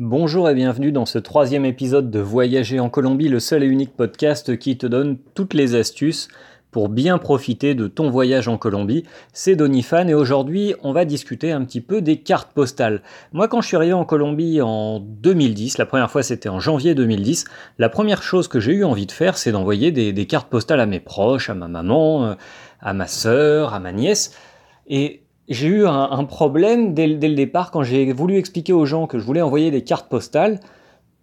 Bonjour et bienvenue dans ce troisième épisode de Voyager en Colombie, le seul et unique podcast qui te donne toutes les astuces pour bien profiter de ton voyage en Colombie. C'est Donifan et aujourd'hui on va discuter un petit peu des cartes postales. Moi quand je suis arrivé en Colombie en 2010, la première fois c'était en janvier 2010, la première chose que j'ai eu envie de faire c'est d'envoyer des, cartes postales à mes proches, à ma maman, euh, à ma sœur, à ma nièce. Et j'ai eu un, problème dès, le départ quand j'ai voulu expliquer aux gens que je voulais envoyer des cartes postales.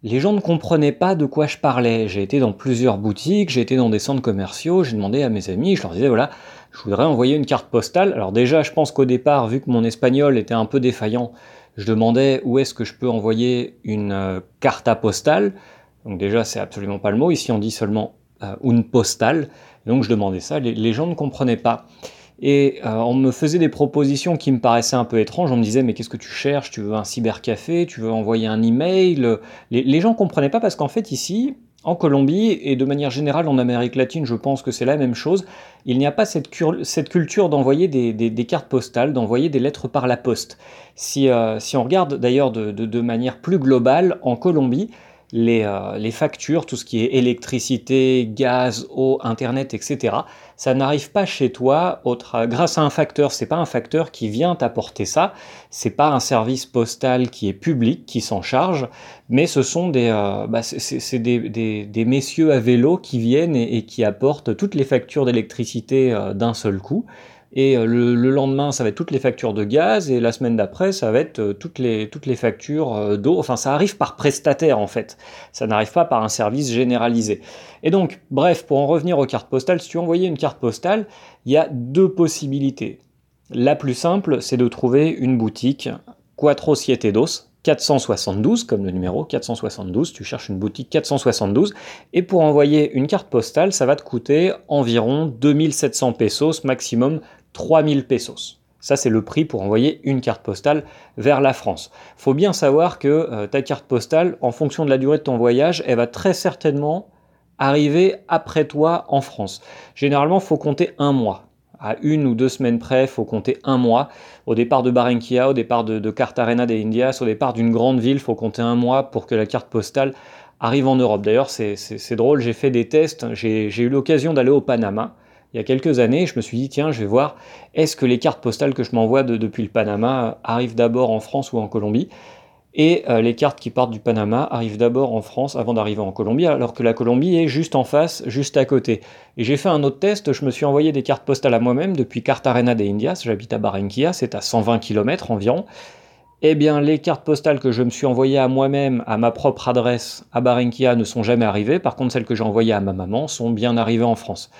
Les gens ne comprenaient pas de quoi je parlais. J'ai été dans plusieurs boutiques, j'ai été dans des centres commerciaux, j'ai demandé à mes amis, je leur disais voilà, je voudrais envoyer une carte postale. Alors déjà, je pense qu'au départ, vu que mon espagnol était un peu défaillant, je demandais où est-ce que je peux envoyer une euh, carte à postale. Donc déjà, c'est absolument pas le mot. Ici, on dit seulement euh, une postale. Donc je demandais ça. les gens ne comprenaient pas. Et euh, on me faisait des propositions qui me paraissaient un peu étranges. On me disait mais qu'est-ce que tu cherches? Tu veux un cybercafé? Tu veux envoyer un email? Les, les gens comprenaient pas parce qu'en fait ici, en Colombie et de manière générale en Amérique latine, je pense que c'est la même chose. Il n'y a pas cette, culture d'envoyer des, cartes postales, d'envoyer des lettres par la poste. Si, euh, on regarde d'ailleurs de manière plus globale, en Colombie, les, euh, les, factures, tout ce qui est électricité, gaz, eau, internet, etc. Ça n'arrive pas chez toi autre, grâce à un facteur. C'est pas un facteur qui vient t'apporter ça. C'est pas un service postal qui est public qui s'en charge, mais ce sont des, euh, bah, c'est des, des, messieurs à vélo qui viennent et, et qui apportent toutes les factures d'électricité euh, d'un seul coup. Et euh, le, lendemain, ça va être toutes les factures de gaz, et la semaine d'après, ça va être euh, toutes les, toutes les factures euh, d'eau. Enfin, ça arrive par prestataire, en fait. Ça n'arrive pas par un service généralisé. Et donc, bref, pour en revenir aux cartes postales, si tu envoyais une carte postale, il y a deux possibilités. La plus simple, c'est de trouver une boutique Quattro Siete Dos, 472 comme le numéro 472, tu cherches une boutique 472 et pour envoyer une carte postale, ça va te coûter environ 2700 pesos maximum 3000 pesos. Ça, c'est le prix pour envoyer une carte postale vers la France. Faut bien savoir que euh, ta carte postale, en fonction de la durée de ton voyage, elle va très certainement arriver après toi en France. Généralement, faut compter un mois. À une ou deux semaines près, faut compter un mois. Au départ de Barranquilla, au départ de, de Cartagena des Indias, au départ d'une grande ville, faut compter un mois pour que la carte postale arrive en Europe. D'ailleurs, c'est drôle, j'ai fait des tests, j'ai eu l'occasion d'aller au Panama il y a quelques années, je me suis dit, tiens, je vais voir, est-ce que les cartes postales que je m'envoie depuis le Panama arrivent d'abord en France ou en Colombie? Et euh, les cartes qui partent du Panama arrivent d'abord en France avant d'arriver en Colombie, alors que la Colombie est juste en face, juste à côté. Et j'ai fait un autre test, je me suis envoyé des cartes postales à moi-même depuis Cartagena de Indias, j'habite à Barranquilla, c'est à 120 km environ. Eh bien, les cartes postales que je me suis envoyées à moi-même, à ma propre adresse à Barranquilla, ne sont jamais arrivées. Par contre, celles que j'ai envoyées à ma maman sont bien arrivées en France.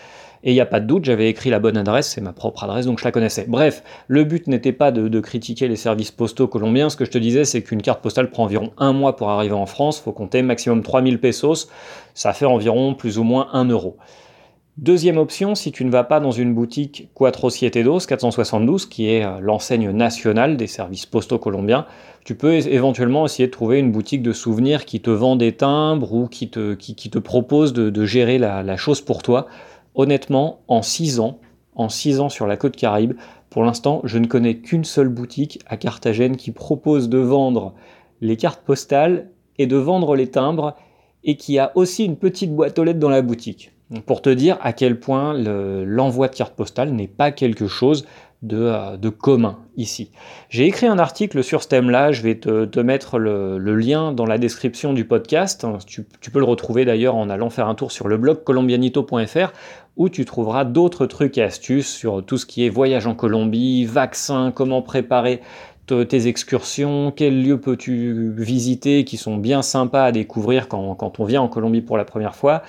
Et il n'y a pas de doute, j'avais écrit la bonne adresse, c'est ma propre adresse, donc je la connaissais. Bref, le but n'était pas de, critiquer les services postaux colombiens, ce que je te disais, c'est qu'une carte postale prend environ un mois pour arriver en France, faut compter maximum 3000 pesos, ça fait environ plus ou moins 1 euro. Deuxième option, si tu ne vas pas dans une boutique Cuatro Siete Dos 472, qui est euh, l'enseigne nationale des services postaux colombiens, tu peux éventuellement essayer de trouver une boutique de souvenirs qui te vend des timbres ou qui te, propose de, gérer la, la, chose pour toi honnêtement, en 6 ans, en 6 ans sur la côte Caraïbe, pour l'instant, je ne connais qu'une seule boutique à Carthagène qui propose de vendre les cartes postales et de vendre les timbres et qui a aussi une petite boîte aux lettres dans la boutique. Pour te dire à quel point l'envoi de cartes postales n'est pas quelque chose euh, de, commun ici. J'ai écrit un article sur ce thème-là, je vais te, mettre le, lien dans la description du podcast. Tu, peux le retrouver d'ailleurs en allant faire un tour sur le blog colombianito.fr où tu trouveras d'autres trucs et astuces sur tout ce qui est voyage en Colombie, vaccins, comment préparer tes excursions, quels lieux peux-tu visiter qui sont bien sympas à découvrir quand on vient en Colombie pour la première fois.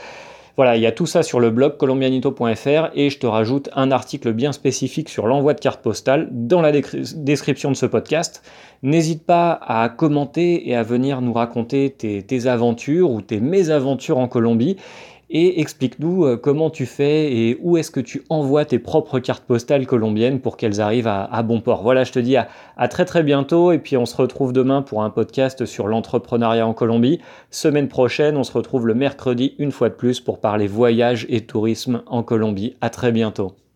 Voilà, il y a tout ça sur le blog colombianito.fr et je te rajoute un article bien spécifique sur l'envoi de cartes postales dans la description de ce podcast. N'hésite pas à commenter et à venir nous raconter tes, tes aventures ou tes mésaventures en Colombie et explique-nous euh, comment tu fais et où est-ce que tu envoies tes propres cartes postales colombiennes pour qu'elles arrivent à, bon port. Voilà, je te dis à, à, très très bientôt et puis on se retrouve demain pour un podcast sur l'entrepreneuriat en Colombie. Semaine prochaine, on se retrouve le mercredi une fois de plus pour parler voyage et tourisme en Colombie. À très bientôt.